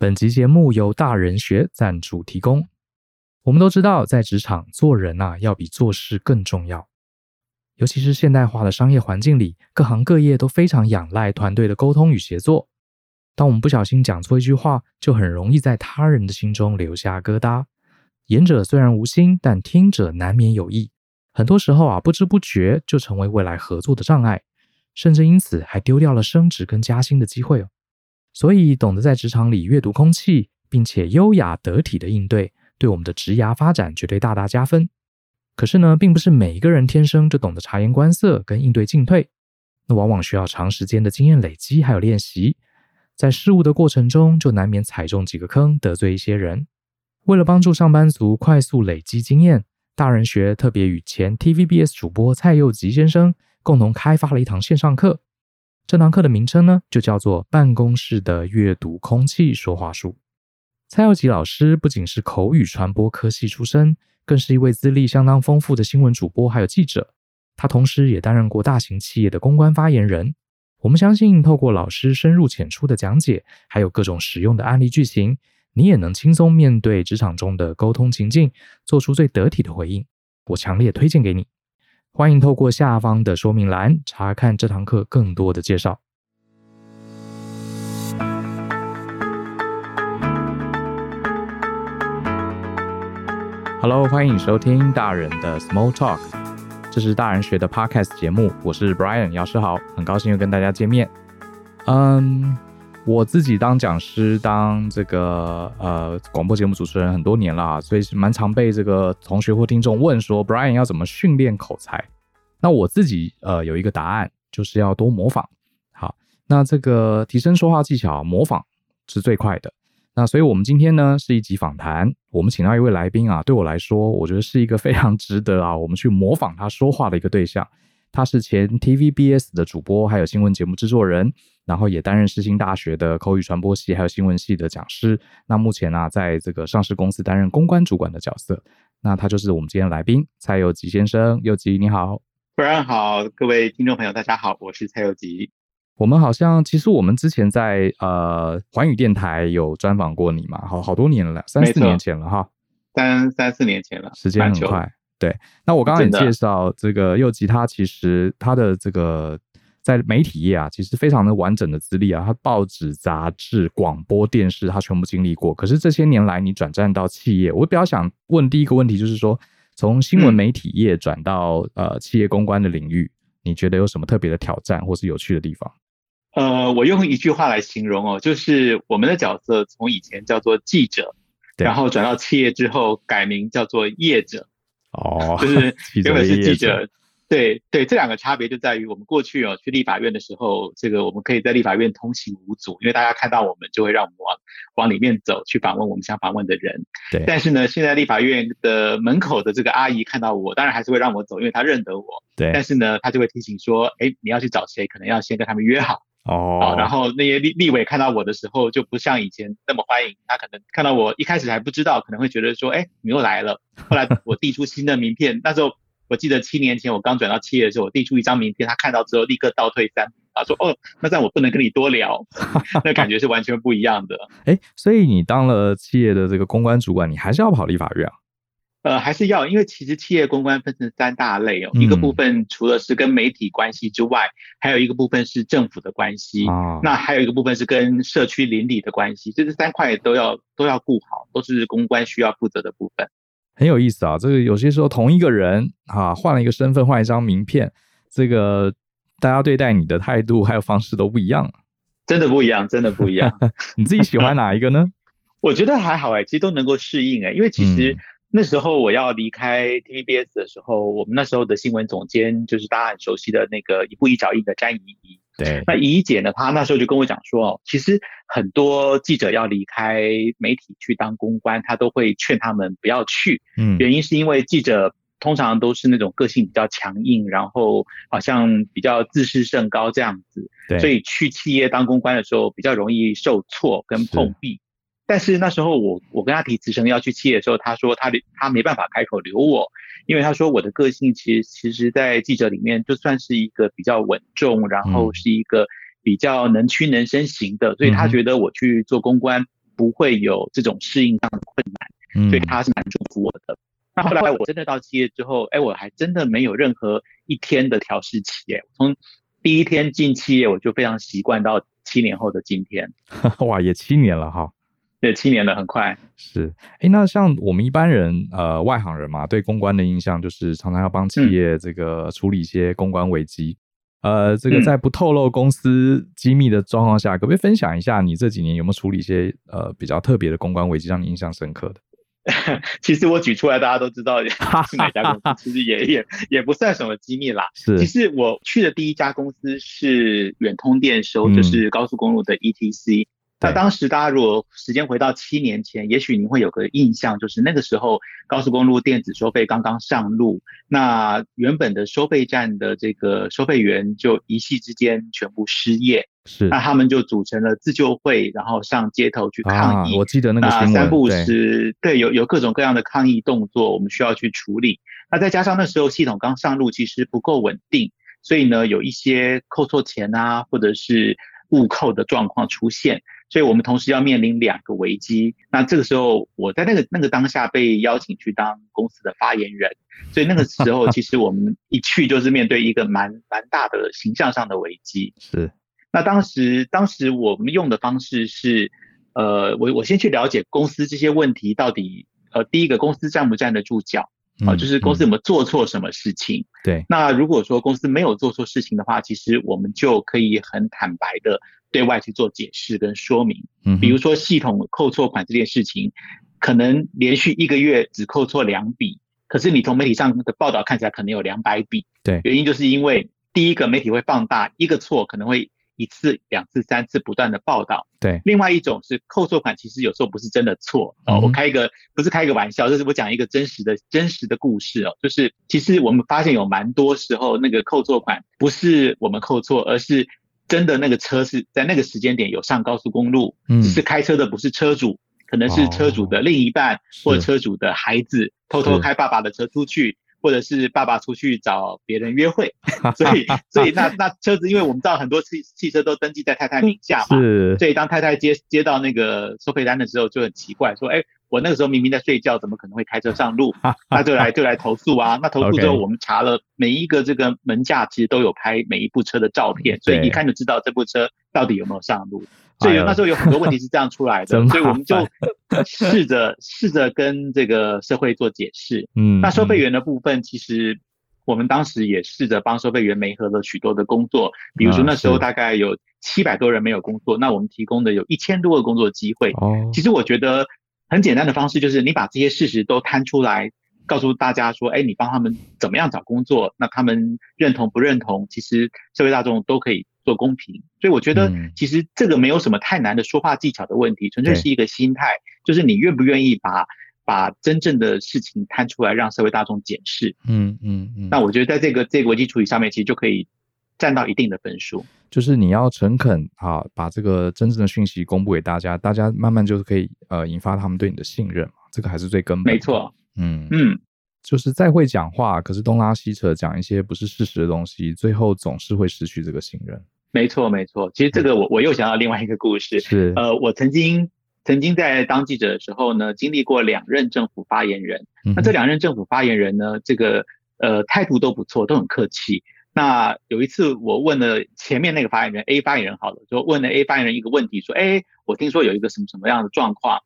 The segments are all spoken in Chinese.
本集节目由大人学赞助提供。我们都知道，在职场做人呐、啊，要比做事更重要。尤其是现代化的商业环境里，各行各业都非常仰赖团队的沟通与协作。当我们不小心讲错一句话，就很容易在他人的心中留下疙瘩。言者虽然无心，但听者难免有意。很多时候啊，不知不觉就成为未来合作的障碍，甚至因此还丢掉了升职跟加薪的机会哦。所以，懂得在职场里阅读空气，并且优雅得体的应对，对我们的职涯发展绝对大大加分。可是呢，并不是每一个人天生就懂得察言观色跟应对进退，那往往需要长时间的经验累积还有练习，在事物的过程中，就难免踩中几个坑，得罪一些人。为了帮助上班族快速累积经验，大人学特别与前 TVBS 主播蔡佑吉先生共同开发了一堂线上课。这堂课的名称呢，就叫做《办公室的阅读空气说话术》。蔡耀吉老师不仅是口语传播科系出身，更是一位资历相当丰富的新闻主播，还有记者。他同时也担任过大型企业的公关发言人。我们相信，透过老师深入浅出的讲解，还有各种实用的案例剧情，你也能轻松面对职场中的沟通情境，做出最得体的回应。我强烈推荐给你。欢迎透过下方的说明栏查看这堂课更多的介绍。Hello，欢迎收听大人的 Small Talk，这是大人学的 Podcast 节目，我是 Brian 姚诗豪，很高兴又跟大家见面。嗯，我自己当讲师，当这个呃广播节目主持人很多年了，所以蛮常被这个同学或听众问说，Brian 要怎么训练口才？那我自己呃有一个答案，就是要多模仿。好，那这个提升说话技巧，模仿是最快的。那所以我们今天呢是一集访谈，我们请到一位来宾啊，对我来说，我觉得是一个非常值得啊我们去模仿他说话的一个对象。他是前 TVBS 的主播，还有新闻节目制作人，然后也担任世新大学的口语传播系还有新闻系的讲师。那目前呢、啊，在这个上市公司担任公关主管的角色。那他就是我们今天的来宾蔡佑吉先生，佑吉你好。主持人好，各位听众朋友大家好，我是蔡佑吉。我们好像其实我们之前在呃环宇电台有专访过你嘛，好好多年了，三四年前了哈，三三四年前了，时间很快。对，那我刚刚也介绍这个佑吉，他其实他的这个在媒体业啊，其实非常的完整的资历啊，他报纸、杂志、广播电视，他全部经历过。可是这些年来，你转战到企业，我比较想问第一个问题，就是说，从新闻媒体业转到、嗯、呃企业公关的领域，你觉得有什么特别的挑战或是有趣的地方？呃，我用一句话来形容哦，就是我们的角色从以前叫做记者，然后转到企业之后改名叫做业者。哦，就是原本是记者，对对，这两个差别就在于我们过去哦去立法院的时候，这个我们可以在立法院通行无阻，因为大家看到我们就会让我们往往里面走去访问我们想访问的人。对，但是呢，现在立法院的门口的这个阿姨看到我，当然还是会让我走，因为她认得我。对，但是呢，她就会提醒说，哎，你要去找谁，可能要先跟他们约好。哦，然后那些立立委看到我的时候，就不像以前那么欢迎。他可能看到我一开始还不知道，可能会觉得说，哎，你又来了。后来我递出新的名片，那时候我记得七年前我刚转到企业的时候，我递出一张名片，他看到之后立刻倒退三步，他说，哦，那这样我不能跟你多聊，那感觉是完全不一样的。哎，所以你当了企业的这个公关主管，你还是要跑立法院啊？呃，还是要，因为其实企业公关分成三大类哦。嗯、一个部分除了是跟媒体关系之外，还有一个部分是政府的关系。哦、那还有一个部分是跟社区邻里的关系，这是三块都要都要顾好，都是公关需要负责的部分。很有意思啊，这个有些时候同一个人啊，换了一个身份，换一张名片，这个大家对待你的态度还有方式都不一样。真的不一样，真的不一样。你自己喜欢哪一个呢？我觉得还好哎，其实都能够适应哎，因为其实、嗯。那时候我要离开 TVBS 的时候，我们那时候的新闻总监就是大家很熟悉的那个一步一脚印的詹怡怡。对，那怡怡姐呢，她那时候就跟我讲说，哦，其实很多记者要离开媒体去当公关，她都会劝他们不要去。嗯，原因是因为记者通常都是那种个性比较强硬，然后好像比较自视甚高这样子。对，所以去企业当公关的时候比较容易受挫跟碰壁。但是那时候我我跟他提辞呈要去企业的时候，他说他他没办法开口留我，因为他说我的个性其实其实在记者里面就算是一个比较稳重，然后是一个比较能屈能伸型的，所以他觉得我去做公关不会有这种适应上的困难，所以他是蛮祝福我的。那后来我真的到企业之后，哎，我还真的没有任何一天的调试期，哎，从第一天进企业我就非常习惯到七年后的今天，哇，也七年了哈，对，七年了，很快。是，哎，那像我们一般人，呃，外行人嘛，对公关的印象就是常常要帮企业这个处理一些公关危机。嗯、呃，这个在不透露公司机密的状况下，嗯、可不可以分享一下你这几年有没有处理一些呃比较特别的公关危机，让你印象深刻的？其实我举出来，大家都知道 是哪家公司，其实也也也不算什么机密啦。是，其实我去的第一家公司是远通电收，嗯、就是高速公路的 ETC。那当时大家如果时间回到七年前，也许您会有个印象，就是那个时候高速公路电子收费刚刚上路，那原本的收费站的这个收费员就一夕之间全部失业，是，那他们就组成了自救会，然后上街头去抗议。啊、我记得那个新闻，三不五时，对，对，有有各种各样的抗议动作，我们需要去处理。那再加上那时候系统刚上路，其实不够稳定，所以呢，有一些扣错钱啊，或者是误扣的状况出现。所以我们同时要面临两个危机。那这个时候，我在那个那个当下被邀请去当公司的发言人。所以那个时候，其实我们一去就是面对一个蛮蛮大的形象上的危机。是。那当时当时我们用的方式是，呃，我我先去了解公司这些问题到底，呃，第一个公司站不站得住脚。啊，就是公司有没有做错什么事情？对。那如果说公司没有做错事情的话，其实我们就可以很坦白的对外去做解释跟说明。嗯。比如说系统扣错款这件事情，可能连续一个月只扣错两笔，可是你从媒体上的报道看起来可能有两百笔。对。原因就是因为第一个媒体会放大一个错可能会。一次、两次、三次不断的报道，对。另外一种是扣错款，其实有时候不是真的错哦。我开一个不是开一个玩笑，就是我讲一个真实的真实的故事哦。就是其实我们发现有蛮多时候那个扣错款不是我们扣错，而是真的那个车是在那个时间点有上高速公路，嗯，只是开车的不是车主，可能是车主的另一半或者车主的孩子偷偷开爸爸的车出去。或者是爸爸出去找别人约会，所以所以那那车子，因为我们知道很多汽汽车都登记在太太名下嘛，是，所以当太太接接到那个收费单的时候，就很奇怪，说，哎，我那个时候明明在睡觉，怎么可能会开车上路？那就来就来投诉啊。那投诉之后，我们查了每一个这个门架，其实都有拍每一部车的照片，所以一看就知道这部车到底有没有上路。所以那时候有很多问题是这样出来的，所以我们就试着 试着跟这个社会做解释。嗯，那收费员的部分，其实我们当时也试着帮收费员媒合了许多的工作，比如说那时候大概有七百多人没有工作，那我们提供的有一千多个工作机会。哦，其实我觉得很简单的方式就是你把这些事实都摊出来，告诉大家说，哎，你帮他们怎么样找工作，那他们认同不认同，其实社会大众都可以。做公平，所以我觉得其实这个没有什么太难的说话技巧的问题，纯粹是一个心态，就是你愿不愿意把把真正的事情摊出来，让社会大众检视。嗯嗯嗯。那我觉得在这个这个危机处理上面，其实就可以占到一定的分数。就是你要诚恳啊，把这个真正的讯息公布给大家，大家慢慢就是可以呃引发他们对你的信任嘛，这个还是最根本。没错。嗯嗯。就是再会讲话，可是东拉西扯讲一些不是事实的东西，最后总是会失去这个信任。没错，没错。其实这个我我又想到另外一个故事。是。呃，我曾经曾经在当记者的时候呢，经历过两任政府发言人。嗯、那这两任政府发言人呢，这个呃态度都不错，都很客气。那有一次我问了前面那个发言人 A 发言人好了，就问了 A 发言人一个问题，说：哎，我听说有一个什么什么样的状况，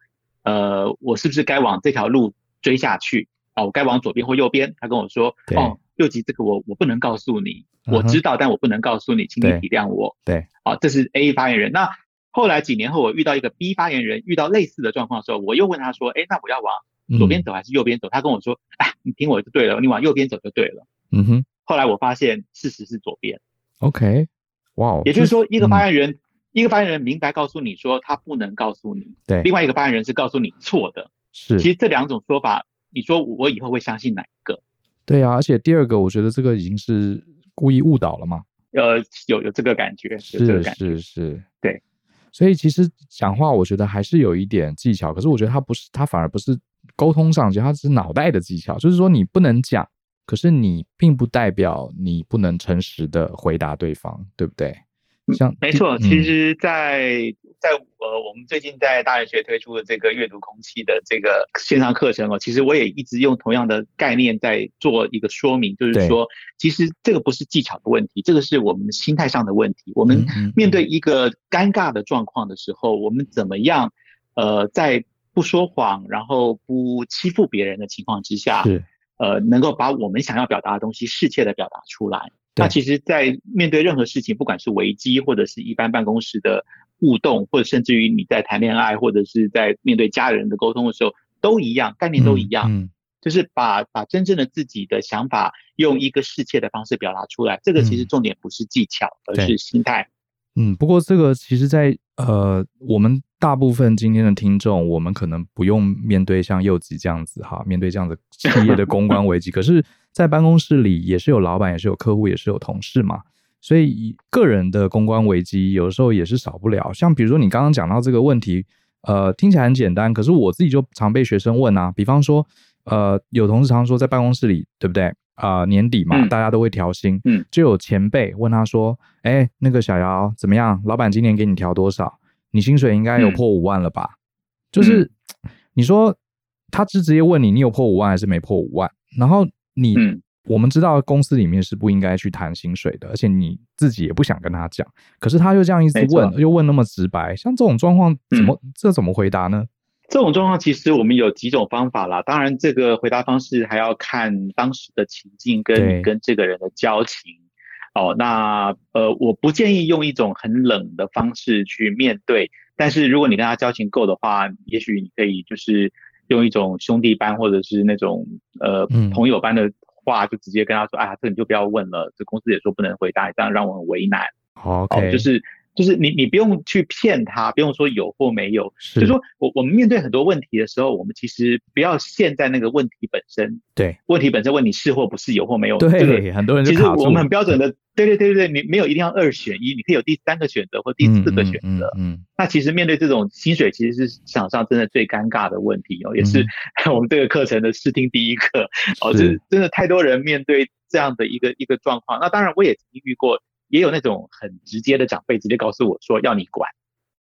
呃，我是不是该往这条路追下去？哦，我该往左边或右边？他跟我说：哦，六级这个我我不能告诉你。我知道，但我不能告诉你，请你体谅我。对，好，这是 A 发言人。那后来几年后，我遇到一个 B 发言人，遇到类似的状况的时候，我又问他说：“哎，那我要往左边走还是右边走？”他跟我说：“哎，你听我就对了，你往右边走就对了。”嗯哼。后来我发现事实是左边。OK，哇，也就是说，一个发言人，一个发言人明白告诉你说他不能告诉你，对，另外一个发言人是告诉你错的。是，其实这两种说法，你说我以后会相信哪一个？对啊，而且第二个，我觉得这个已经是。故意误导了嘛？呃，有有这个感觉，是是是，是，对。所以其实讲话，我觉得还是有一点技巧。可是我觉得他不是，他反而不是沟通上，其实他是脑袋的技巧。就是说，你不能讲，可是你并不代表你不能诚实的回答对方，对不对？像没错，其实在，在在呃，我们最近在大人学推出的这个阅读空气的这个线上课程哦，其实我也一直用同样的概念在做一个说明，就是说，其实这个不是技巧的问题，这个是我们心态上的问题。我们面对一个尴尬的状况的时候，我们怎么样？呃，在不说谎，然后不欺负别人的情况之下，是呃，能够把我们想要表达的东西适切的表达出来。那其实，在面对任何事情，不管是危机或者是一般办公室的互动，或者甚至于你在谈恋爱或者是在面对家人的沟通的时候，都一样，概念都一样，嗯嗯、就是把把真正的自己的想法用一个适切的方式表达出来。这个其实重点不是技巧，嗯、而是心态。嗯，不过这个其实在，在呃，我们大部分今天的听众，我们可能不用面对像柚吉这样子哈，面对这样的企业的公关危机，可是。在办公室里也是有老板，也是有客户，也是有同事嘛，所以个人的公关危机有时候也是少不了。像比如说你刚刚讲到这个问题，呃，听起来很简单，可是我自己就常被学生问啊。比方说，呃，有同事常说在办公室里，对不对？啊、呃，年底嘛，嗯、大家都会调薪，嗯，就有前辈问他说：“哎，那个小姚怎么样？老板今年给你调多少？你薪水应该有破五万了吧？”嗯、就是你说他是直接问你，你有破五万还是没破五万？然后。你，嗯、我们知道公司里面是不应该去谈薪水的，而且你自己也不想跟他讲，可是他又这样一直问，又问那么直白，像这种状况怎么、嗯、这怎么回答呢？这种状况其实我们有几种方法啦，当然这个回答方式还要看当时的情境跟对跟这个人的交情。哦，那呃，我不建议用一种很冷的方式去面对，但是如果你跟他交情够的话，也许你可以就是。用一种兄弟般或者是那种呃朋友般的话，就直接跟他说：“哎呀，这你就不要问了，这公司也说不能回答，这样让我很为难。”哦，就是就是你你不用去骗他，不用说有或没有，是就是说我我们面对很多问题的时候，我们其实不要陷在那个问题本身。对，问题本身问你是或不是，有或没有。对，这个很多人其实我们很标准的。对对对对对，你没有一定要二选一，你可以有第三个选择或第四个选择。嗯，嗯，嗯，嗯，那其实面对这种薪水，其实是市场上真的最尴尬的问题哦，也是 我们这个课程的试听第一课哦，是，是真的太多人面对这样的一个一个状况。那当然我也曾经遇过，也有那种很直接的长辈直接告诉我说要你管。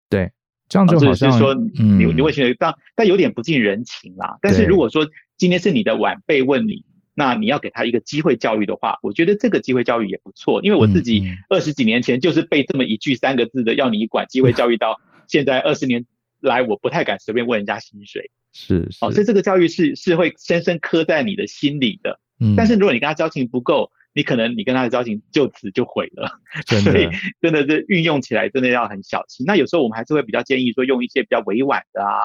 对，这样就好像、哦、是说你、嗯、你会觉得，但但有点不近人情啦。但是如果说今天是你的晚辈问你。那你要给他一个机会教育的话，我觉得这个机会教育也不错，因为我自己二十几年前就是被这么一句三个字的“要你管”机会教育到现在二十年来，我不太敢随便问人家薪水。是，是，哦，所以这个教育是是会深深刻在你的心里的。嗯，但是如果你跟他交情不够，你可能你跟他的交情就此就毁了。所以真的是运用起来真的要很小心。那有时候我们还是会比较建议说用一些比较委婉的啊，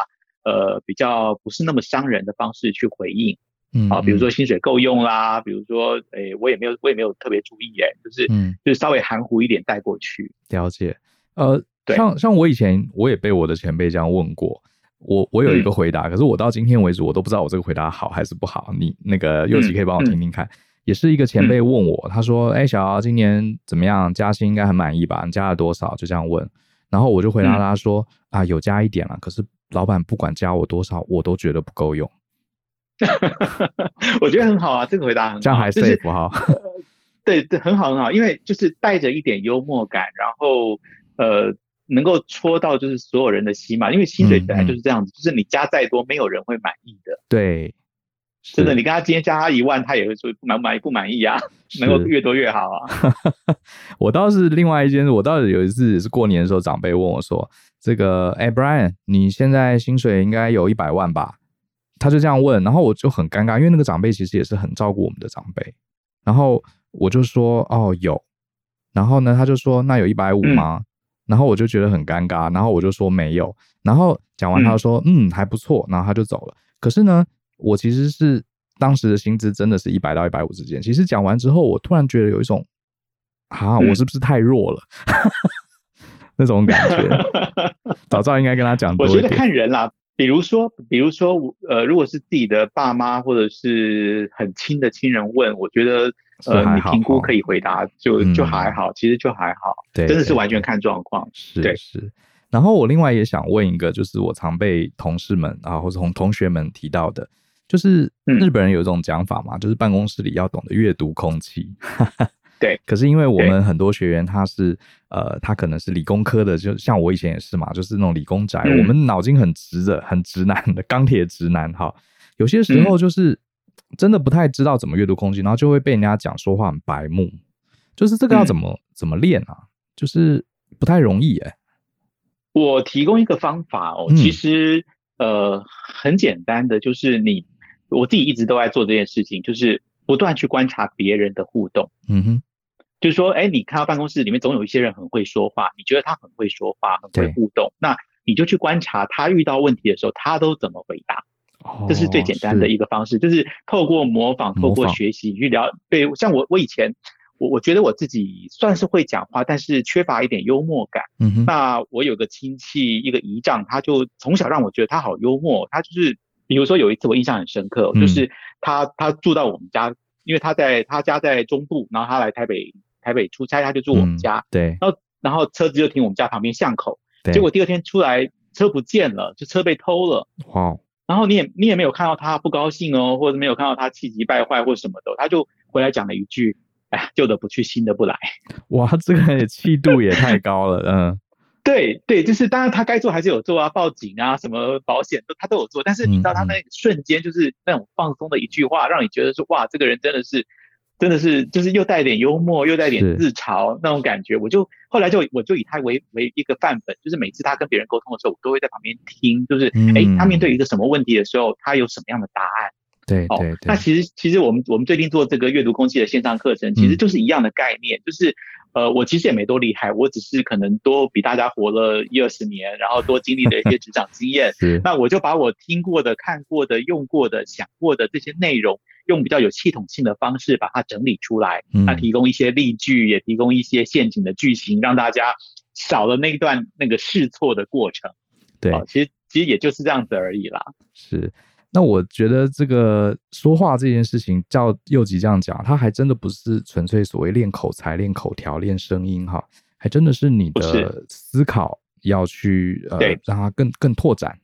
呃，比较不是那么伤人的方式去回应。嗯，好，比如说薪水够用啦，比如说，诶、欸，我也没有，我也没有特别注意，诶，就是，嗯，就是稍微含糊一点带过去。了解，呃，对像像我以前我也被我的前辈这样问过，我我有一个回答，嗯、可是我到今天为止我都不知道我这个回答好还是不好。你那个柚吉可以帮我听听看，嗯、也是一个前辈问我，嗯、他说，哎、欸，小姚今年怎么样？加薪应该很满意吧？你加了多少？就这样问，然后我就回答他说，嗯、啊，有加一点了，可是老板不管加我多少，我都觉得不够用。我觉得很好啊，这个回答很好，这样还是 safe 哈。对对，很好很好，因为就是带着一点幽默感，然后呃，能够戳到就是所有人的心嘛。因为薪水本来就是这样子，嗯嗯就是你加再多，没有人会满意的。对，真的，你跟他今天加他一万，他也会说不满不满意不满意啊，能够越多越好啊。我倒是另外一件事，我倒是有一次是过年的时候，长辈问我说：“这个哎，Brian，你现在薪水应该有一百万吧？”他就这样问，然后我就很尴尬，因为那个长辈其实也是很照顾我们的长辈。然后我就说：“哦，有。”然后呢，他就说：“那有一百五吗？”嗯、然后我就觉得很尴尬，然后我就说：“没有。”然后讲完，他说：“嗯，嗯，还不错。”然后他就走了。可是呢，我其实是当时的薪资真的是一百到一百五之间。其实讲完之后，我突然觉得有一种啊，我是不是太弱了？嗯、那种感觉。早知道应该跟他讲多一点。我觉得看人啦。比如说，比如说，呃，如果是自己的爸妈或者是很亲的亲人问，我觉得，呃，你评估可以回答，就就还好，其实就还好，对，真的是完全看状况，对，是。然后我另外也想问一个，就是我常被同事们啊或者同同学们提到的，就是日本人有一种讲法嘛，就是办公室里要懂得阅读空气。对。可是因为我们很多学员他是呃，他可能是理工科的，就像我以前也是嘛，就是那种理工宅，嗯、我们脑筋很直的，很直男的钢铁直男哈。有些时候就是真的不太知道怎么阅读空气，然后就会被人家讲说话很白目。就是这个要怎么、嗯、怎么练啊？就是不太容易哎、欸。我提供一个方法哦，其实、嗯、呃很简单的，就是你我自己一直都在做这件事情，就是不断去观察别人的互动。嗯哼，就是说，哎，你看到办公室里面总有一些人很会说话，你觉得他很会说话，很会互动，那你就去观察他遇到问题的时候，他都怎么回答。哦，这是最简单的一个方式，就是透过模仿，透过学习去聊。对，像我我以前。我我觉得我自己算是会讲话，但是缺乏一点幽默感。嗯哼。那我有个亲戚，一个姨丈，他就从小让我觉得他好幽默。他就是，比如说有一次我印象很深刻，嗯、就是他他住到我们家，因为他在他家在中部，然后他来台北台北出差，他就住我们家。嗯、对。然后然后车子就停我们家旁边巷口。对。结果第二天出来，车不见了，就车被偷了。哇。然后你也你也没有看到他不高兴哦，或者没有看到他气急败坏或什么的，他就回来讲了一句。哎呀，旧的不去，新的不来。哇，这个气度也太高了，嗯。对对，就是当然他该做还是有做啊，报警啊，什么保险都他都有做。但是你知道他那瞬间就是那种放松的一句话，嗯、让你觉得说哇，这个人真的是，真的是就是又带点幽默，又带点自嘲那种感觉。我就后来就我就以他为为一个范本，就是每次他跟别人沟通的时候，我都会在旁边听，就是哎、嗯，他面对一个什么问题的时候，他有什么样的答案。对对对，那其实其实我们我们最近做这个阅读空气的线上课程，其实就是一样的概念，嗯、就是呃，我其实也没多厉害，我只是可能多比大家活了一二十年，然后多经历了一些职场经验，那我就把我听过的、看过的、用过的、想过的这些内容，用比较有系统性的方式把它整理出来，那提供一些例句，也提供一些陷阱的句型，让大家少了那一段那个试错的过程。对，其实其实也就是这样子而已啦。是。那我觉得这个说话这件事情，照佑吉这样讲，他还真的不是纯粹所谓练口才、练口条、练声音哈，还真的是你的思考要去呃，让它更更拓展。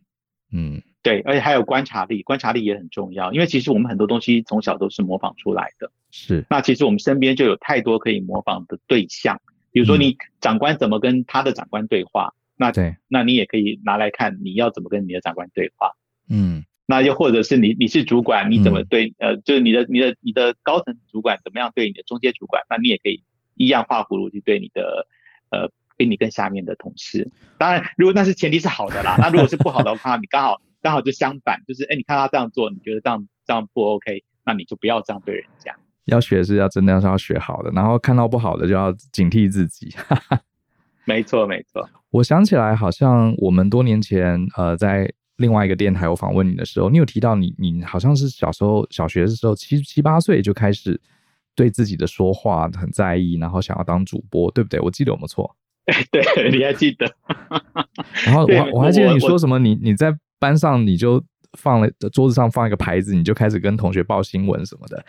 嗯，对，而且还有观察力，观察力也很重要，因为其实我们很多东西从小都是模仿出来的。是，那其实我们身边就有太多可以模仿的对象，比如说你长官怎么跟他的长官对话，嗯、那对，那你也可以拿来看你要怎么跟你的长官对话。嗯。那又或者是你你是主管，你怎么对、嗯、呃，就是你的你的你的高层主管怎么样对你的中间主管？那你也可以一样画葫芦去对你的呃，比你更下面的同事。当然，如果那是前提是好的啦。那如果是不好的话，你刚好刚好就相反，就是哎，你看他这样做，你觉得这样这样不 OK，那你就不要这样对人家。要学是要真的要是要学好的，然后看到不好的就要警惕自己。没错没错，我想起来好像我们多年前呃在。另外一个电台，我访问你的时候，你有提到你，你好像是小时候小学的时候，七七八岁就开始对自己的说话很在意，然后想要当主播，对不对？我记得有没有错？对，你还记得？然后我我还记得你说什么？你你在班上你就放了桌子上放一个牌子，你就开始跟同学报新闻什么的。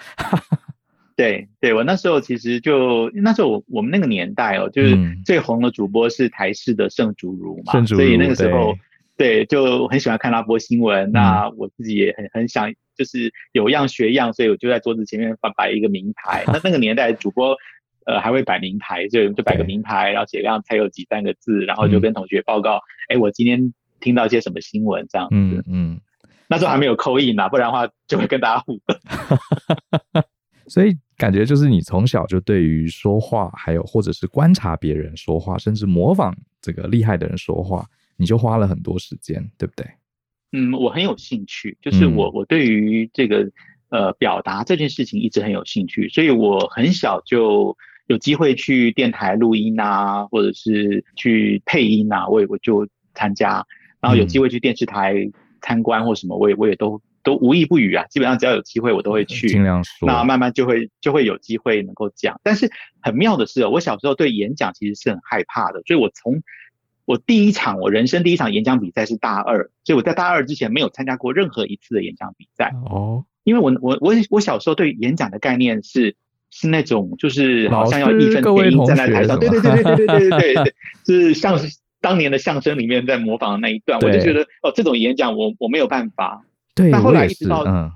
对，对我那时候其实就那时候我我们那个年代哦，就是最红的主播是台视的盛竹如嘛，如，所以那个时候。对，就很喜欢看他播新闻。嗯、那我自己也很很想，就是有样学样，所以我就在桌子前面放摆一个名牌。那 那个年代主播，呃，还会摆名牌，就就摆个名牌，然后写上才有几三个字，然后就跟同学报告，哎、嗯，我今天听到一些什么新闻这样子。嗯嗯。那时候还没有扣印呢，不然的话就会跟大家互动。所以感觉就是你从小就对于说话，还有或者是观察别人说话，甚至模仿这个厉害的人说话。你就花了很多时间，对不对？嗯，我很有兴趣，就是我我对于这个呃表达这件事情一直很有兴趣，所以我很小就有机会去电台录音啊，或者是去配音啊，我也我就参加，然后有机会去电视台参观或什么，我也我也都都无一不语啊，基本上只要有机会我都会去，尽量说，那慢慢就会就会有机会能够讲。但是很妙的是，我小时候对演讲其实是很害怕的，所以我从我第一场，我人生第一场演讲比赛是大二，所以我在大二之前没有参加过任何一次的演讲比赛。哦，因为我我我我小时候对演讲的概念是是那种就是好像要义愤填膺站在台上，对对对对对对对对对，就是像当年的相声里面在模仿的那一段，我就觉得哦，这种演讲我我没有办法。对，但后来一直到嗯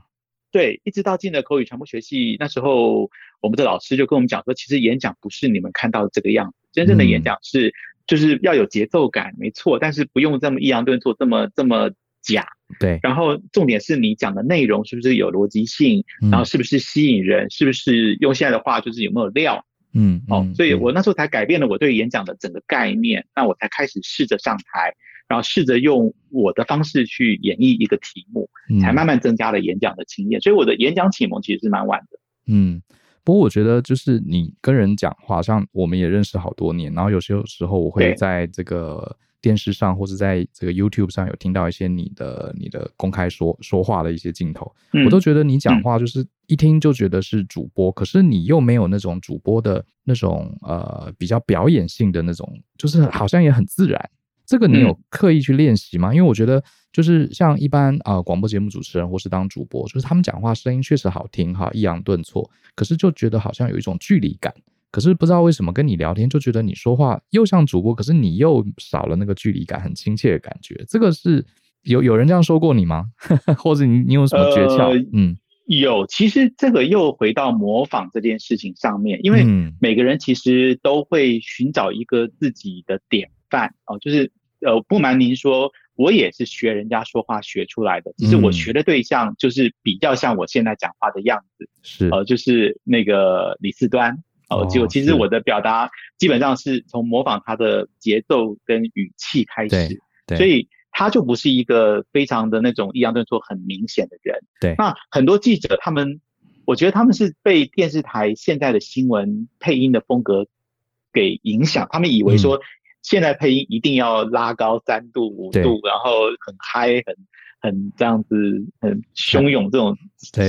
对，一直到进了口语传播学系，那时候我们的老师就跟我们讲说，其实演讲不是你们看到的这个样子，真正的演讲是就是要有节奏感，没错，但是不用这么抑扬顿挫，这么这么假。对，然后重点是你讲的内容是不是有逻辑性，然后是不是吸引人，是不是用现在的话就是有没有料。嗯，哦，所以我那时候才改变了我对演讲的整个概念，那我才开始试着上台。然后试着用我的方式去演绎一个题目，才慢慢增加了演讲的经验。嗯、所以我的演讲启蒙其实是蛮晚的。嗯，不过我觉得就是你跟人讲话，像我们也认识好多年，然后有些时候我会在这个电视上或者在这个 YouTube 上有听到一些你的你的公开说说话的一些镜头，嗯、我都觉得你讲话就是一听就觉得是主播，嗯、可是你又没有那种主播的那种呃比较表演性的那种，就是好像也很自然。这个你有刻意去练习吗？嗯、因为我觉得，就是像一般啊、呃、广播节目主持人或是当主播，就是他们讲话声音确实好听哈，抑扬顿挫，可是就觉得好像有一种距离感。可是不知道为什么跟你聊天就觉得你说话又像主播，可是你又少了那个距离感，很亲切的感觉。这个是有有人这样说过你吗？或者你你有什么诀窍？呃、嗯，有。其实这个又回到模仿这件事情上面，因为每个人其实都会寻找一个自己的典范哦，就是。呃，不瞒您说，我也是学人家说话学出来的。只是我学的对象就是比较像我现在讲话的样子，是呃，就是那个李四端。哦，就其实我的表达基本上是从模仿他的节奏跟语气开始，对，所以他就不是一个非常的那种抑扬顿挫很明显的人。对，那很多记者他们，我觉得他们是被电视台现在的新闻配音的风格给影响，他们以为说。嗯现在配音一定要拉高三度五度，然后很嗨，很很这样子，很汹涌这种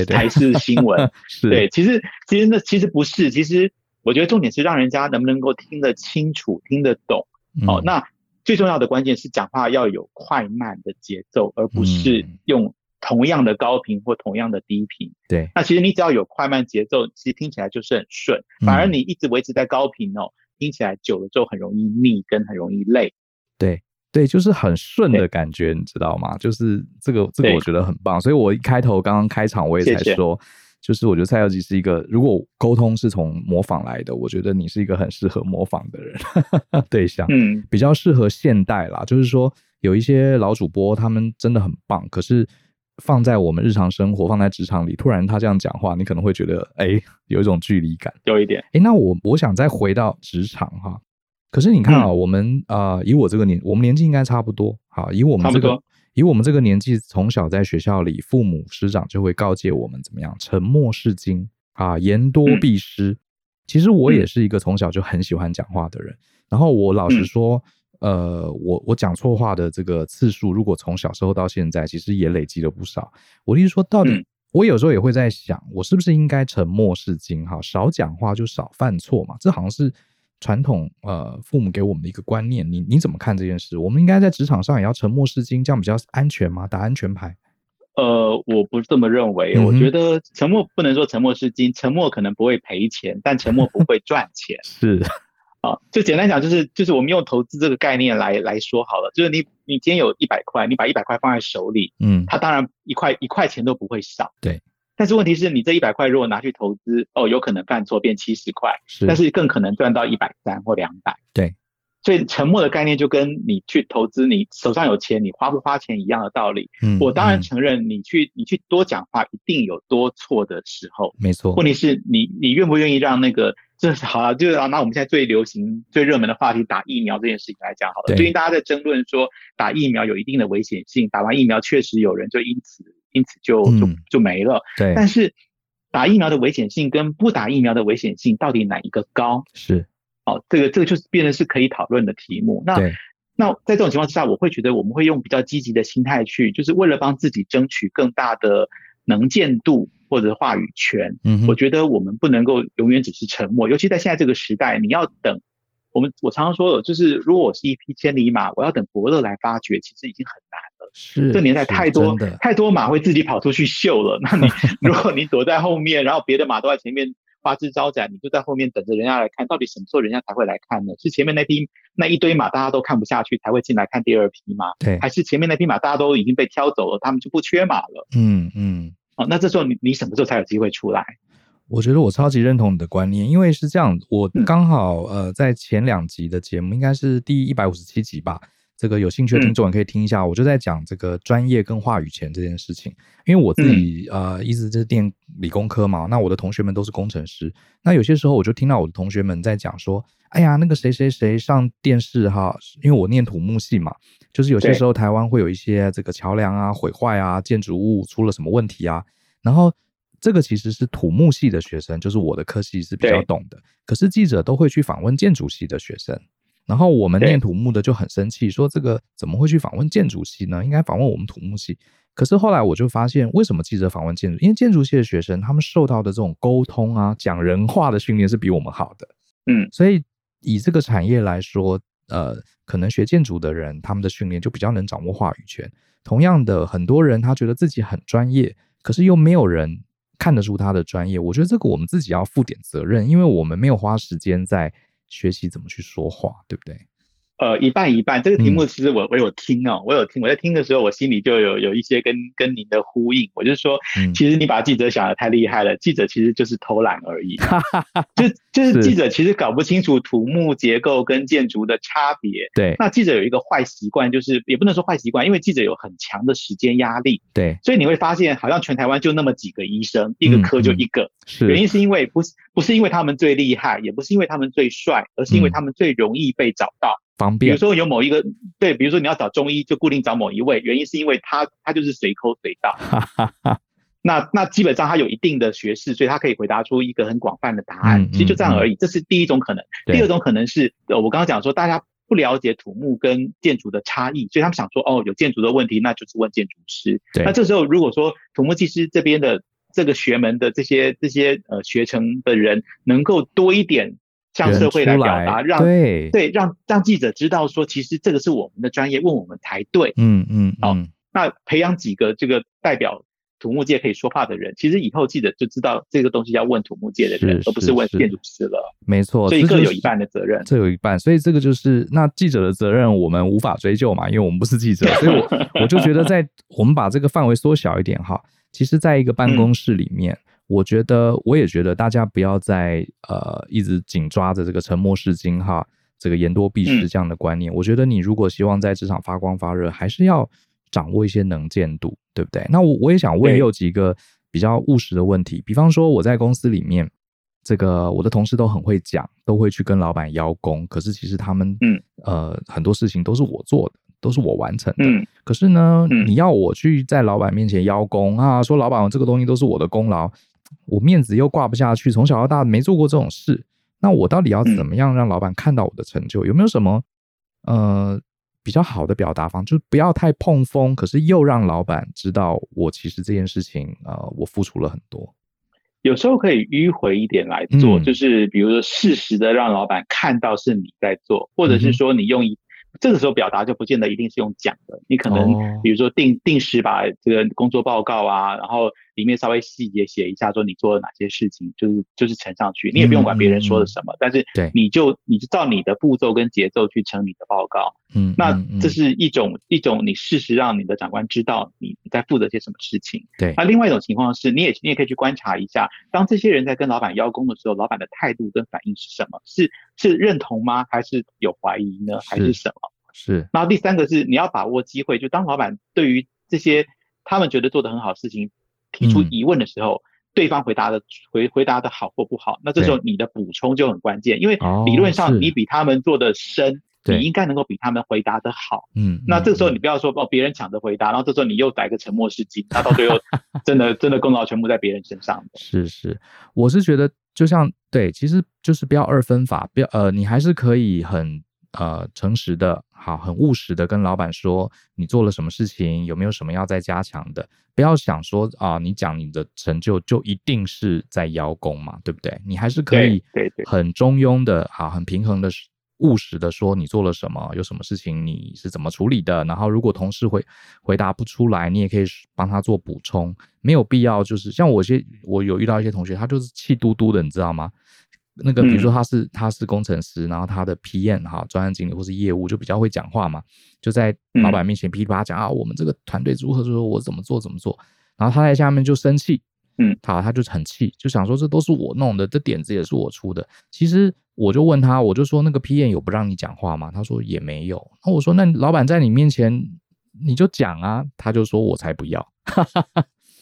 台式新闻。对，其实其实那其实不是，其实我觉得重点是让人家能不能够听得清楚、听得懂。嗯、哦，那最重要的关键是讲话要有快慢的节奏，而不是用同样的高频或同样的低频。对，那其实你只要有快慢节奏，其实听起来就是很顺。反而你一直维持在高频哦。听起来久了之后很容易腻，跟很容易累。对对，就是很顺的感觉，你知道吗？就是这个这个我觉得很棒。所以我一开头刚刚开场我也才说，谢谢就是我觉得蔡佑基是一个，如果沟通是从模仿来的，我觉得你是一个很适合模仿的人 对象。嗯，比较适合现代啦。就是说有一些老主播他们真的很棒，可是。放在我们日常生活，放在职场里，突然他这样讲话，你可能会觉得，哎、欸，有一种距离感，有一点。哎、欸，那我我想再回到职场哈，可是你看啊，嗯、我们啊、呃，以我这个年，我们年纪应该差不多，好，以我们这个，以我们这个年纪，从小在学校里，父母师长就会告诫我们怎么样，沉默是金啊，言多必失。嗯、其实我也是一个从小就很喜欢讲话的人，然后我老实说。嗯呃，我我讲错话的这个次数，如果从小时候到现在，其实也累积了不少。我的意思说，到底、嗯、我有时候也会在想，我是不是应该沉默是金？哈，少讲话就少犯错嘛。这好像是传统呃父母给我们的一个观念。你你怎么看这件事？我们应该在职场上也要沉默是金，这样比较安全吗？打安全牌？呃，我不是这么认为。嗯、我觉得沉默不能说沉默是金，沉默可能不会赔钱，但沉默不会赚钱。是。啊，就简单讲，就是就是我们用投资这个概念来来说好了，就是你你今天有一百块，你把一百块放在手里，嗯，它当然一块一块钱都不会少，对。但是问题是你这一百块如果拿去投资，哦，有可能犯错变七十块，是，但是更可能赚到一百三或两百，对。所以沉默的概念就跟你去投资，你手上有钱，你花不花钱一样的道理。嗯，我当然承认你去你去多讲话，一定有多错的时候，没错。问题是你你愿不愿意让那个？这是好了，就是拿我们现在最流行、最热门的话题——打疫苗这件事情来讲好了。最近大家在争论说，打疫苗有一定的危险性，打完疫苗确实有人就因此因此就、嗯、就就没了。对。但是打疫苗的危险性跟不打疫苗的危险性到底哪一个高？是。哦，这个这个就是变成是可以讨论的题目。那对那在这种情况之下，我会觉得我们会用比较积极的心态去，就是为了帮自己争取更大的能见度。或者话语权，嗯，我觉得我们不能够永远只是沉默，尤其在现在这个时代，你要等我们，我常常说的，就是如果我是一匹千里马，我要等伯乐来发掘，其实已经很难了。是，这年代太多太多马会自己跑出去秀了，那你 如果你躲在后面，然后别的马都在前面花枝招展，你就在后面等着人家来看，到底什么时候人家才会来看呢？是前面那匹那一堆马大家都看不下去才会进来看第二匹马？对，还是前面那匹马大家都已经被挑走了，他们就不缺马了？嗯嗯。哦，那这时候你你什么时候才有机会出来？我觉得我超级认同你的观念，因为是这样，我刚好呃在前两集的节目，应该是第一百五十七集吧。这个有兴趣的听众也可以听一下，我就在讲这个专业跟话语权这件事情。因为我自己呃一直是念理工科嘛，那我的同学们都是工程师，那有些时候我就听到我的同学们在讲说，哎呀，那个谁谁谁上电视哈，因为我念土木系嘛，就是有些时候台湾会有一些这个桥梁啊毁坏啊，建筑物出了什么问题啊，然后这个其实是土木系的学生，就是我的科系是比较懂的，可是记者都会去访问建筑系的学生。然后我们念土木的就很生气，说这个怎么会去访问建筑系呢？应该访问我们土木系。可是后来我就发现，为什么记者访问建筑？因为建筑系的学生他们受到的这种沟通啊、讲人话的训练是比我们好的。嗯，所以以这个产业来说，呃，可能学建筑的人他们的训练就比较能掌握话语权。同样的，很多人他觉得自己很专业，可是又没有人看得出他的专业。我觉得这个我们自己要负点责任，因为我们没有花时间在。学习怎么去说话，对不对？呃，一半一半。这个题目其实我我有听哦，我有听。我在听的时候，我心里就有有一些跟跟您的呼应。我就说，其实你把记者想得太厉害了，记者其实就是偷懒而已。就就是记者其实搞不清楚土木结构跟建筑的差别。对。那记者有一个坏习惯，就是也不能说坏习惯，因为记者有很强的时间压力。对。所以你会发现，好像全台湾就那么几个医生，一个科就一个。是。原因是因为不是不是因为他们最厉害，也不是因为他们最帅，而是因为他们最容易被找到。方便。比如说有某一个对，比如说你要找中医，就固定找某一位，原因是因为他他就是随口随到。那那基本上他有一定的学识，所以他可以回答出一个很广泛的答案。嗯、其实就这样而已，嗯、这是第一种可能。第二种可能是，呃，我刚刚讲说大家不了解土木跟建筑的差异，所以他们想说，哦，有建筑的问题，那就是问建筑师。那这时候如果说土木技师这边的这个学门的这些这些呃学成的人能够多一点。向社会来表达，让对对让让记者知道说，其实这个是我们的专业，问我们才对。嗯嗯，好，那培养几个这个代表土木界可以说话的人，其实以后记者就知道这个东西要问土木界的人，而不是问建筑师了。没错，所以各有一半的责任，这有一半，所以这个就是那记者的责任，我们无法追究嘛，因为我们不是记者。所以我 我就觉得，在我们把这个范围缩小一点哈，其实在一个办公室里面。我觉得，我也觉得，大家不要再呃一直紧抓着这个沉默是金哈，这个言多必失这样的观念。嗯、我觉得，你如果希望在职场发光发热，还是要掌握一些能见度，对不对？那我我也想问，有几个比较务实的问题，比方说我在公司里面，这个我的同事都很会讲，都会去跟老板邀功，可是其实他们嗯呃很多事情都是我做的，都是我完成的。嗯、可是呢，嗯、你要我去在老板面前邀功啊，说老板这个东西都是我的功劳。我面子又挂不下去，从小到大没做过这种事，那我到底要怎么样让老板看到我的成就？嗯、有没有什么呃比较好的表达方？就是不要太碰风，可是又让老板知道我其实这件事情呃我付出了很多。有时候可以迂回一点来做，嗯、就是比如说适时的让老板看到是你在做，或者是说你用一。这个时候表达就不见得一定是用讲的，你可能比如说定定时把这个工作报告啊，然后里面稍微细节写一下，说你做了哪些事情，就是就是呈上去，你也不用管别人说了什么，但是对你就你就照你的步骤跟节奏去呈你的报告，嗯，那这是一种一种你事实让你的长官知道你你在负责些什么事情，对。那另外一种情况是，你也你也可以去观察一下，当这些人在跟老板邀功的时候，老板的态度跟反应是什么？是是认同吗？还是有怀疑呢？还是什么？是，然后第三个是你要把握机会，就当老板对于这些他们觉得做的很好的事情提出疑问的时候，嗯、对方回答的回回答的好或不好，那这时候你的补充就很关键，因为理论上你比他们做的深，哦、你应该能够比他们回答的好。嗯，那这时候你不要说哦，别人抢着回答，然后这时候你又逮个沉默是金，那到最后 真的真的功劳全部在别人身上。是是，我是觉得就像对，其实就是不要二分法，不要呃，你还是可以很。呃，诚实的，好，很务实的跟老板说，你做了什么事情，有没有什么要再加强的？不要想说啊，你讲你的成就就一定是在邀功嘛，对不对？你还是可以很中庸的，好，很平衡的、务实的说你做了什么，有什么事情你是怎么处理的。然后如果同事回回答不出来，你也可以帮他做补充，没有必要就是像我些，我有遇到一些同学，他就是气嘟嘟的，你知道吗？那个，比如说他是他是工程师，然后他的 PM 哈，专案经理或是业务就比较会讲话嘛，就在老板面前噼里啪啦讲啊，我们这个团队如何如何，我怎么做怎么做，然后他在下面就生气，嗯，他他就很气，就想说这都是我弄的，这点子也是我出的。其实我就问他，我就说那个 PM 有不让你讲话吗？他说也没有。那我说那老板在你面前你就讲啊，他就说我才不要。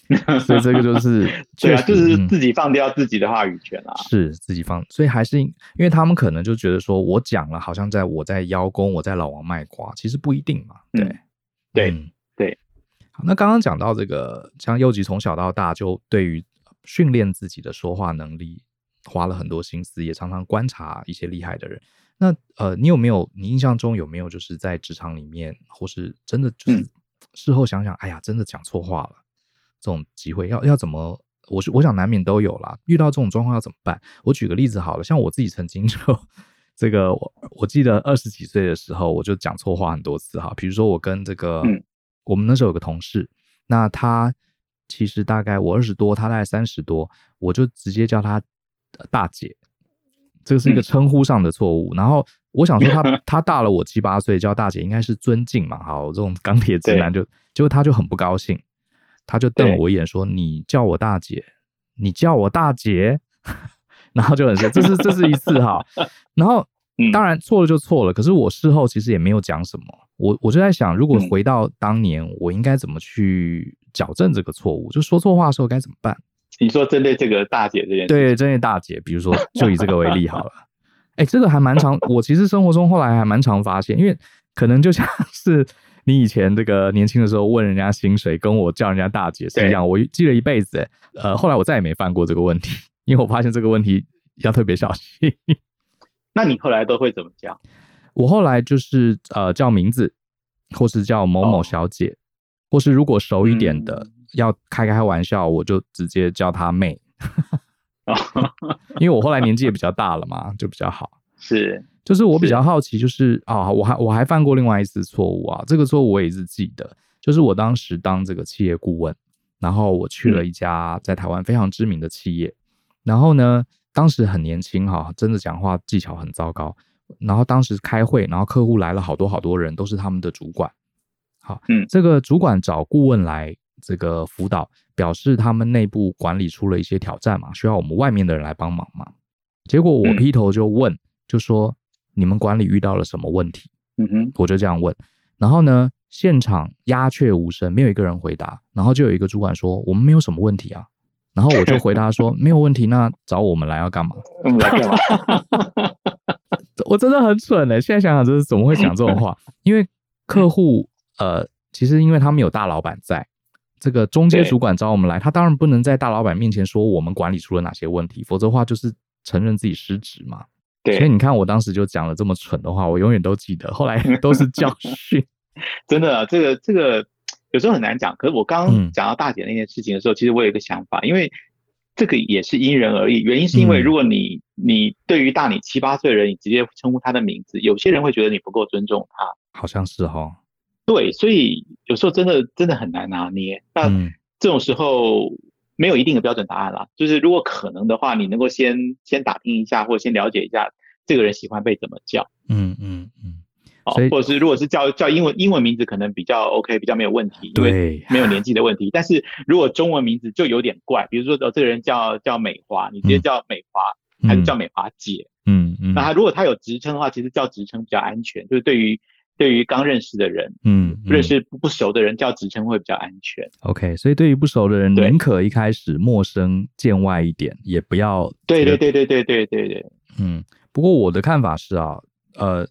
所以这个就是，对啊，就是自己放掉自己的话语权啊，是自己放，所以还是因为他们可能就觉得说我讲了，好像在我在邀功，我在老王卖瓜，其实不一定嘛，对，嗯、对、嗯、对。好，那刚刚讲到这个，像佑吉从小到大就对于训练自己的说话能力花了很多心思，也常常观察一些厉害的人。那呃，你有没有你印象中有没有就是在职场里面，或是真的就是事后想想，嗯、哎呀，真的讲错话了。这种机会要要怎么？我是我想难免都有啦。遇到这种状况要怎么办？我举个例子好了，像我自己曾经就这个，我我记得二十几岁的时候，我就讲错话很多次哈。比如说我跟这个，嗯、我们那时候有个同事，那他其实大概我二十多，他大概三十多，我就直接叫他大姐，这个是一个称呼上的错误。嗯、然后我想说他 他大了我七八岁，叫大姐应该是尊敬嘛。好，这种钢铁直男就结果他就很不高兴。他就瞪我一眼说：“你叫我大姐，你叫我大姐。”然后就很说：“这是这是一次哈。”然后当然错了就错了，可是我事后其实也没有讲什么。我我就在想，如果回到当年，我应该怎么去矫正这个错误？就说错话的时候该怎么办？你说针对这个大姐这件事，对，针对大姐，比如说就以这个为例好了。哎，这个还蛮常，我其实生活中后来还蛮常发现，因为可能就像是。你以前这个年轻的时候问人家薪水，跟我叫人家大姐是一样，我记了一辈子。呃，后来我再也没犯过这个问题，因为我发现这个问题要特别小心。那你后来都会怎么叫？我后来就是呃叫名字，或是叫某某小姐，哦、或是如果熟一点的、嗯、要开开玩笑，我就直接叫她妹。因为我后来年纪也比较大了嘛，就比较好。是。就是我比较好奇，就是啊，我还我还犯过另外一次错误啊，这个错误我也是记得，就是我当时当这个企业顾问，然后我去了一家在台湾非常知名的企业，然后呢，当时很年轻哈，真的讲话技巧很糟糕，然后当时开会，然后客户来了好多好多人，都是他们的主管，好，嗯，这个主管找顾问来这个辅导，表示他们内部管理出了一些挑战嘛，需要我们外面的人来帮忙嘛，结果我劈头就问，就说。你们管理遇到了什么问题？嗯哼，我就这样问，然后呢，现场鸦雀无声，没有一个人回答，然后就有一个主管说：“我们没有什么问题啊。”然后我就回答说：“没有问题，那找我们来要干嘛？”我们来干嘛？我真的很蠢欸！现在想想，就是怎么会讲这种话？因为客户呃，其实因为他们有大老板在，这个中介主管找我们来，他当然不能在大老板面前说我们管理出了哪些问题，否则的话就是承认自己失职嘛。所以你看，我当时就讲了这么蠢的话，我永远都记得，后来 都是教训。真的，这个这个有时候很难讲。可是我刚刚讲到大姐那件事情的时候，嗯、其实我有一个想法，因为这个也是因人而异。原因是因为如果你、嗯、你对于大你七八岁的人，你直接称呼他的名字，有些人会觉得你不够尊重他。好像是哈。对，所以有时候真的真的很难拿捏。那这种时候。没有一定的标准答案啦，就是如果可能的话，你能够先先打听一下，或者先了解一下这个人喜欢被怎么叫，嗯嗯嗯，哦，或者是如果是叫叫英文英文名字，可能比较 OK，比较没有问题，对，没有年纪的问题。但是如果中文名字就有点怪，比如说哦，这个人叫叫美华，你直接叫美华，还是叫美华姐？嗯嗯，那他如果他有职称的话，其实叫职称比较安全，就是对于。对于刚认识的人，嗯，嗯认识不熟的人叫职称会比较安全。OK，所以对于不熟的人，宁可一开始陌生见外一点，也不要。对对对对对对对对。嗯，不过我的看法是啊，呃，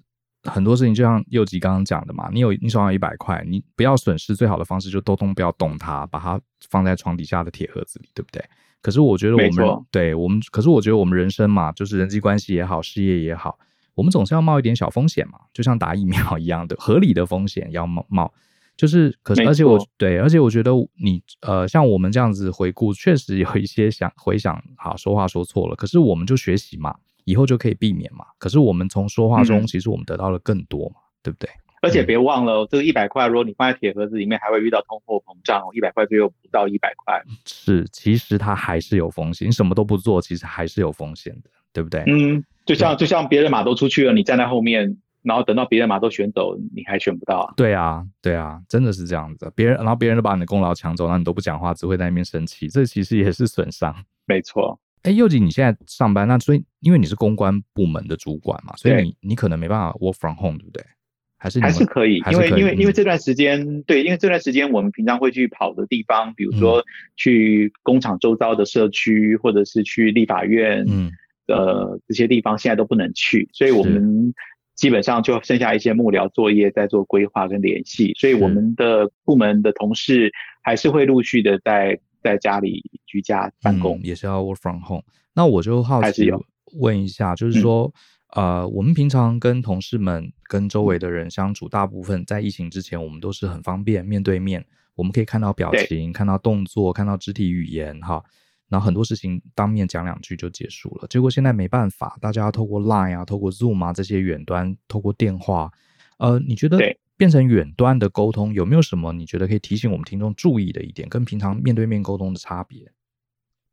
很多事情就像右吉刚刚讲的嘛，你有你手上一百块，你不要损失，最好的方式就都动不要动它，把它放在床底下的铁盒子里，对不对？可是我觉得我们，对我们，可是我觉得我们人生嘛，就是人际关系也好，事业也好。我们总是要冒一点小风险嘛，就像打疫苗一样的，合理的风险要冒冒。就是，可是，而且我对，而且我觉得你呃，像我们这样子回顾，确实有一些想回想，好说话说错了，可是我们就学习嘛，以后就可以避免嘛。可是我们从说话中，其实我们得到了更多嘛，嗯、对不对？而且别忘了，这个一百块，如果你放在铁盒子里面，还会遇到通货膨胀，一百块就又不到一百块。是，其实它还是有风险，你什么都不做，其实还是有风险的，对不对？嗯。就像就像别人马都出去了，你站在后面，然后等到别人马都选走，你还选不到啊？对啊，对啊，真的是这样子。别人，然后别人都把你的功劳抢走，然后你都不讲话，只会在那边生气，这其实也是损伤。没错。哎，佑吉，你现在上班，那所以因为你是公关部门的主管嘛，所以你你可能没办法 work from home，对不对？还是还是可以，因为因为因为这段时间，对，因为这段时间我们平常会去跑的地方，比如说去工厂周遭的社区，或者是去立法院，嗯，呃，这些地方现在都不能去，所以我们。基本上就剩下一些幕僚作业在做规划跟联系，所以我们的部门的同事还是会陆续的在在家里居家办公，嗯，也是要 work from home。那我就好奇问一下，就是说，嗯、呃，我们平常跟同事们、跟周围的人相处，大部分在疫情之前，我们都是很方便面对面，我们可以看到表情、看到动作、看到肢体语言，哈。然后很多事情当面讲两句就结束了，结果现在没办法，大家要透过 Line 啊，透过 Zoom 啊这些远端，透过电话，呃，你觉得变成远端的沟通有没有什么你觉得可以提醒我们听众注意的一点，跟平常面对面沟通的差别？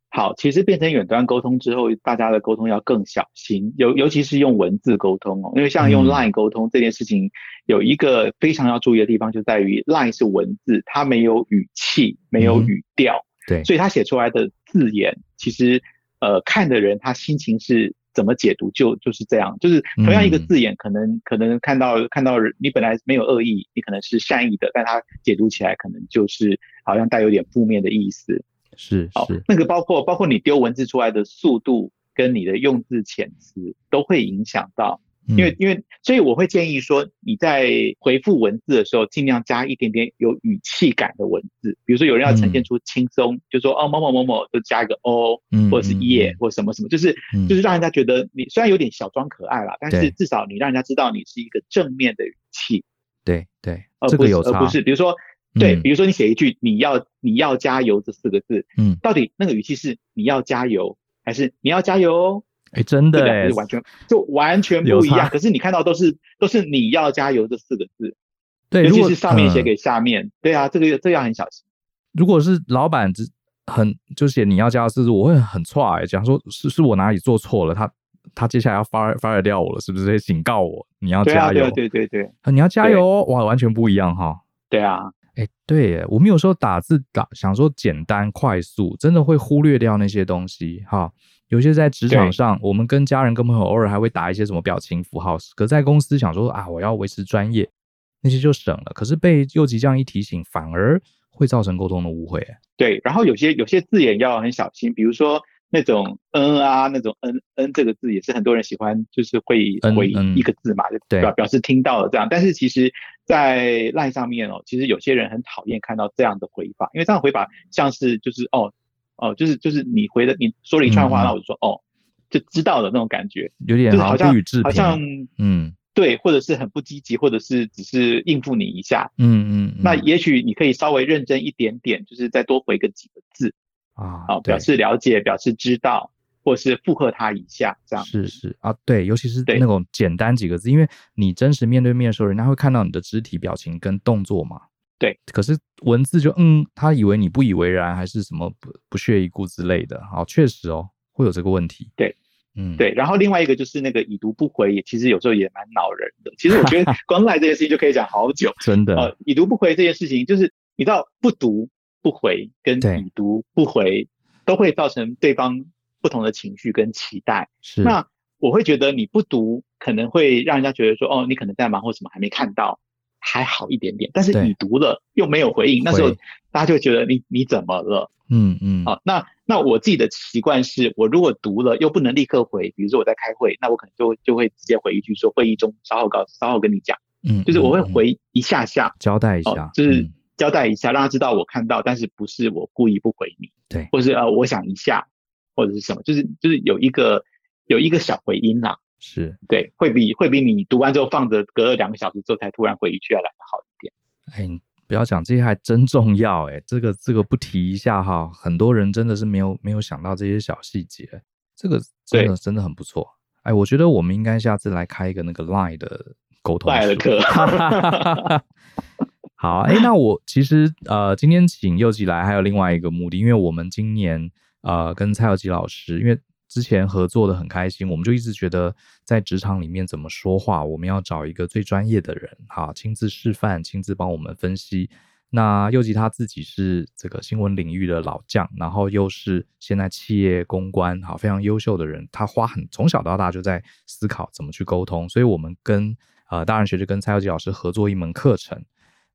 好，其实变成远端沟通之后，大家的沟通要更小心，尤尤其是用文字沟通哦，因为像用 Line 沟通这件事情，有一个非常要注意的地方，就在于 Line 是文字，它没有语气，没有语调。嗯对，所以他写出来的字眼，其实，呃，看的人他心情是怎么解读，就就是这样，就是同样一个字眼，可能、嗯、可能看到看到你本来没有恶意，你可能是善意的，但它解读起来可能就是好像带有点负面的意思。是，好，那个包括包括你丢文字出来的速度，跟你的用字遣词都会影响到。因为因为所以我会建议说，你在回复文字的时候，尽量加一点点有语气感的文字。比如说有人要呈现出轻松，嗯、就说哦某某某某，就加一个哦，嗯、或者是耶，或者什么什么，就是、嗯、就是让人家觉得你虽然有点小装可爱啦，但是至少你让人家知道你是一个正面的语气。对对，而不是而不是，比如说对，比如说你写一句你要你要加油这四个字，嗯，到底那个语气是你要加油，还是你要加油哦？哎，真的是，完全就完全不一样。可是你看到都是都是你要加油这四个字，对，尤其是上面写给下面，对啊，这个这个要很小心。如果是老板只很就写你要加油四个字，我会很错哎，讲说是是我哪里做错了，他他接下来要 fire fire 掉我了，是不是？警告我你要加油，对对对，你要加油，哇，完全不一样哈。对啊，哎，对，我们有时候打字打想说简单快速，真的会忽略掉那些东西哈。有些在职场上，我们跟家人、跟朋友偶尔还会打一些什么表情符号，可在公司想说啊，我要维持专业，那些就省了。可是被右吉这样一提醒，反而会造成沟通的误会。对，然后有些有些字眼要很小心，比如说那种嗯啊，那种嗯嗯这个字也是很多人喜欢，就是会回一个字嘛，就表表示听到了这样。但是其实，在 LINE 上面哦，其实有些人很讨厌看到这样的回法，因为这样的回法像是就是哦。哦，就是就是你回的，你说了一串话，那、嗯、我就说哦，就知道了那种感觉，有点好像好像嗯，对，或者是很不积极，或者是只是应付你一下，嗯嗯，嗯，那也许你可以稍微认真一点点，就是再多回个几个字啊，啊，表示了解，表示知道，或是附和他一下，这样是是啊，对，尤其是那种简单几个字，因为你真实面对面的时候，人家会看到你的肢体表情跟动作嘛。对，可是文字就嗯，他以为你不以为然，还是什么不不屑一顾之类的。好，确实哦，会有这个问题。对，嗯，对。然后另外一个就是那个已读不回，也其实有时候也蛮恼人的。其实我觉得 光赖这件事情就可以讲好久。真的，呃，已读不回这件事情，就是你知道不读不回跟已读不回都会造成对方不同的情绪跟期待。是。那我会觉得你不读可能会让人家觉得说，哦，你可能在忙或什么还没看到。还好一点点，但是你读了又没有回应，那时候大家就觉得你你怎么了？嗯嗯。好，那那我自己的习惯是，我如果读了又不能立刻回，比如说我在开会，那我可能就就会直接回一句说会议中稍后告稍后跟你讲。嗯，就是我会回一下下，交代一下，就是交代一下，让他知道我看到，但是不是我故意不回你。对，或是呃，我想一下，或者是什么，就是就是有一个有一个小回音啦。是对，会比会比你读完之后放着隔了两个小时之后才突然回一句要来的好一点。哎，你不要讲这些还真重要哎，这个这个不提一下哈，很多人真的是没有没有想到这些小细节，这个真的真的很不错。哎，我觉得我们应该下次来开一个那个 Line 的沟通 Line 的课。好，哎，那我其实呃今天请佑吉来还有另外一个目的，因为我们今年呃跟蔡佑吉老师因为。之前合作的很开心，我们就一直觉得在职场里面怎么说话，我们要找一个最专业的人，哈，亲自示范，亲自帮我们分析。那又吉他自己是这个新闻领域的老将，然后又是现在企业公关，哈，非常优秀的人。他花很从小到大就在思考怎么去沟通，所以我们跟呃大人学就跟蔡又吉老师合作一门课程。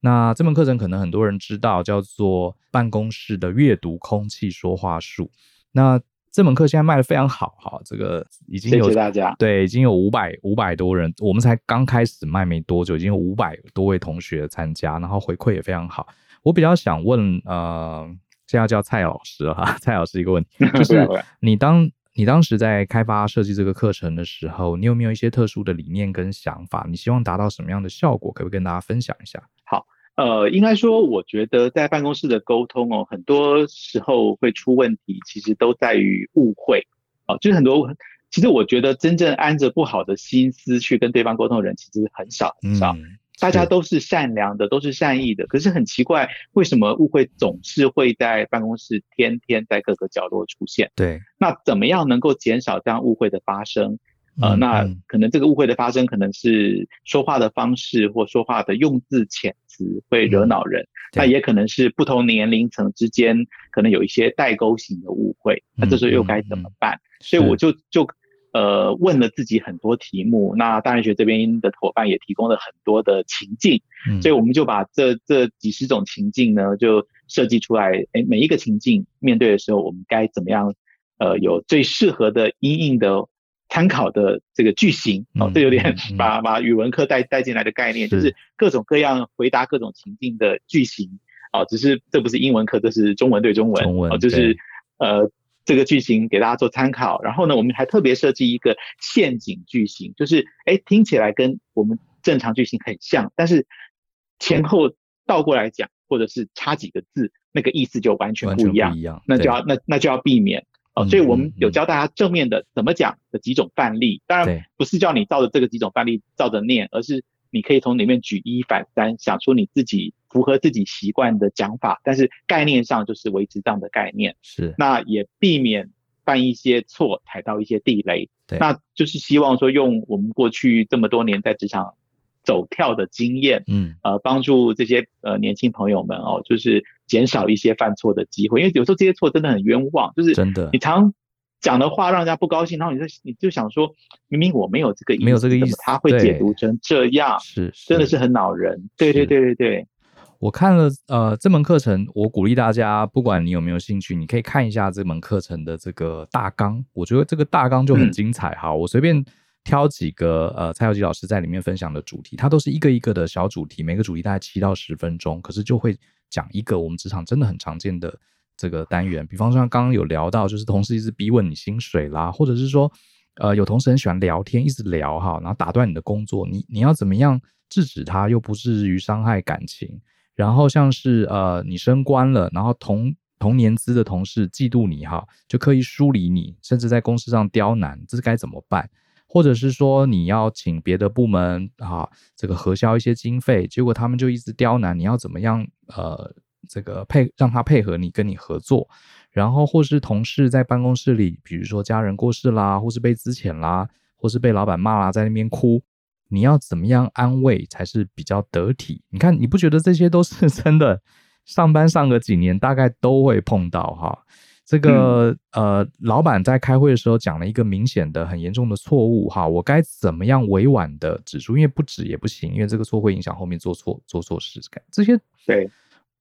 那这门课程可能很多人知道，叫做办公室的阅读空气说话术。那这门课现在卖的非常好，哈，这个已经有谢谢大家，对，已经有五百五百多人，我们才刚开始卖没多久，已经有五百多位同学参加，然后回馈也非常好。我比较想问，呃，现在要叫蔡老师了哈，蔡老师一个问题，就 是你当你当时在开发设计这个课程的时候，你有没有一些特殊的理念跟想法？你希望达到什么样的效果？可不可以跟大家分享一下？好。呃，应该说，我觉得在办公室的沟通哦，很多时候会出问题，其实都在于误会哦。就是很多，其实我觉得真正安着不好的心思去跟对方沟通的人，其实很少很少。嗯，大家都是善良的，都是善意的，可是很奇怪，为什么误会总是会在办公室天天在各个角落出现？对，那怎么样能够减少这样误会的发生？呃，那可能这个误会的发生，可能是说话的方式或说话的用字遣词。会惹恼人，那也可能是不同年龄层之间可能有一些代沟型的误会，那这时候又该怎么办？所以我就就呃问了自己很多题目，那大人学这边的伙伴也提供了很多的情境，所以我们就把这这几十种情境呢就设计出来，哎，每一个情境面对的时候，我们该怎么样？呃，有最适合的阴应的。参考的这个句型哦，这有点 把把语文课带带进来的概念，就是各种各样回答各种情境的句型哦，只是这不是英文课，这是中文对中文，中文哦，就是呃这个句型给大家做参考。然后呢，我们还特别设计一个陷阱句型，就是哎听起来跟我们正常句型很像，但是前后倒过来讲，或者是差几个字，那个意思就完全不一样，一样那就要那那就要避免。哦，所以我们有教大家正面的怎么讲的几种范例，当然不是叫你照着这个几种范例照着念，而是你可以从里面举一反三，想出你自己符合自己习惯的讲法，但是概念上就是维持这样的概念。是，那也避免犯一些错，踩到一些地雷。对，那就是希望说用我们过去这么多年在职场。走跳的经验，嗯，呃，帮助这些呃年轻朋友们哦，就是减少一些犯错的机会，因为有时候这些错真的很冤枉，就是真的，你常讲的话让人家不高兴，然后你就你就想说，明明我没有这个意思，没有这个意思，他会解读成这样，是，真的是很恼人。对对对对对，我看了呃这门课程，我鼓励大家，不管你有没有兴趣，你可以看一下这门课程的这个大纲，我觉得这个大纲就很精彩哈，嗯、我随便。挑几个呃，蔡又吉老师在里面分享的主题，它都是一个一个的小主题，每个主题大概七到十分钟，可是就会讲一个我们职场真的很常见的这个单元，比方说刚刚有聊到，就是同事一直逼问你薪水啦，或者是说，呃，有同事很喜欢聊天，一直聊哈，然后打断你的工作，你你要怎么样制止他，又不至于伤害感情？然后像是呃，你升官了，然后同同年资的同事嫉妒你哈，就刻意疏离你，甚至在公司上刁难，这是该怎么办？或者是说你要请别的部门啊，这个核销一些经费，结果他们就一直刁难，你要怎么样？呃，这个配让他配合你，跟你合作。然后或是同事在办公室里，比如说家人过世啦，或是被资遣啦，或是被老板骂啦，在那边哭，你要怎么样安慰才是比较得体？你看，你不觉得这些都是 真的？上班上个几年，大概都会碰到哈。这个呃，老板在开会的时候讲了一个明显的、很严重的错误哈，我该怎么样委婉的指出？因为不指也不行，因为这个错会影响后面做错做错事。这些对，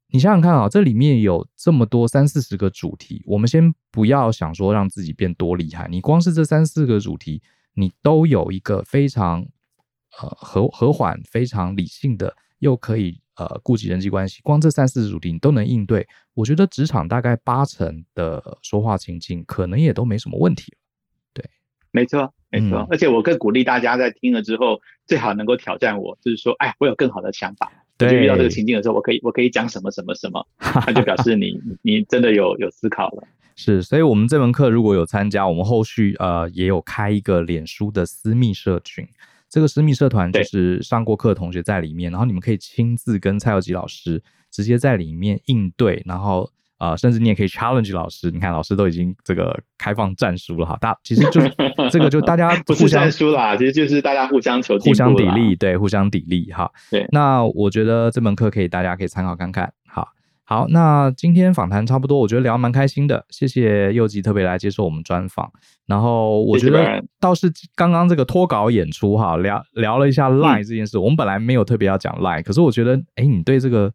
你想想看啊，这里面有这么多三四十个主题，我们先不要想说让自己变多厉害，你光是这三四个主题，你都有一个非常呃和和缓、非常理性的，又可以。呃，顾及人际关系，光这三四十主题你都能应对，我觉得职场大概八成的说话情境可能也都没什么问题。对，没错，没错。嗯、而且我更鼓励大家在听了之后，最好能够挑战我，就是说，哎，我有更好的想法。对，就遇到这个情境的时候，我可以，我可以讲什么什么什么，那就表示你，你真的有有思考了。是，所以我们这门课如果有参加，我们后续呃也有开一个脸书的私密社群。这个私密社团就是上过课的同学在里面，然后你们可以亲自跟蔡耀吉老师直接在里面应对，然后啊、呃，甚至你也可以 challenge 老师。你看，老师都已经这个开放战书了哈。大其实就这个就大家 不是战书啦，其实就是大家互相求互相砥砺，对，互相砥砺哈。对，那我觉得这门课可以，大家可以参考看看。好，好，那今天访谈差不多，我觉得聊蛮开心的。谢谢祐吉特别来接受我们专访。然后我觉得倒是刚刚这个脱稿演出哈，聊聊了一下 Line 这件事。嗯、我们本来没有特别要讲 Line，可是我觉得，哎，你对这个。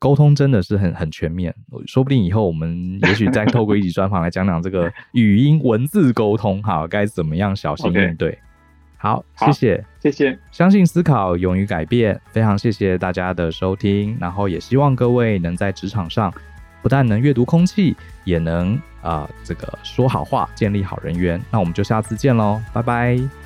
沟通真的是很很全面，说不定以后我们也许再透过一集专访来讲讲这个语音文字沟通，哈，该怎么样小心 应对。好，谢谢，谢谢。相信思考，勇于改变，非常谢谢大家的收听，然后也希望各位能在职场上不但能阅读空气，也能啊、呃、这个说好话，建立好人缘。那我们就下次见喽，拜拜。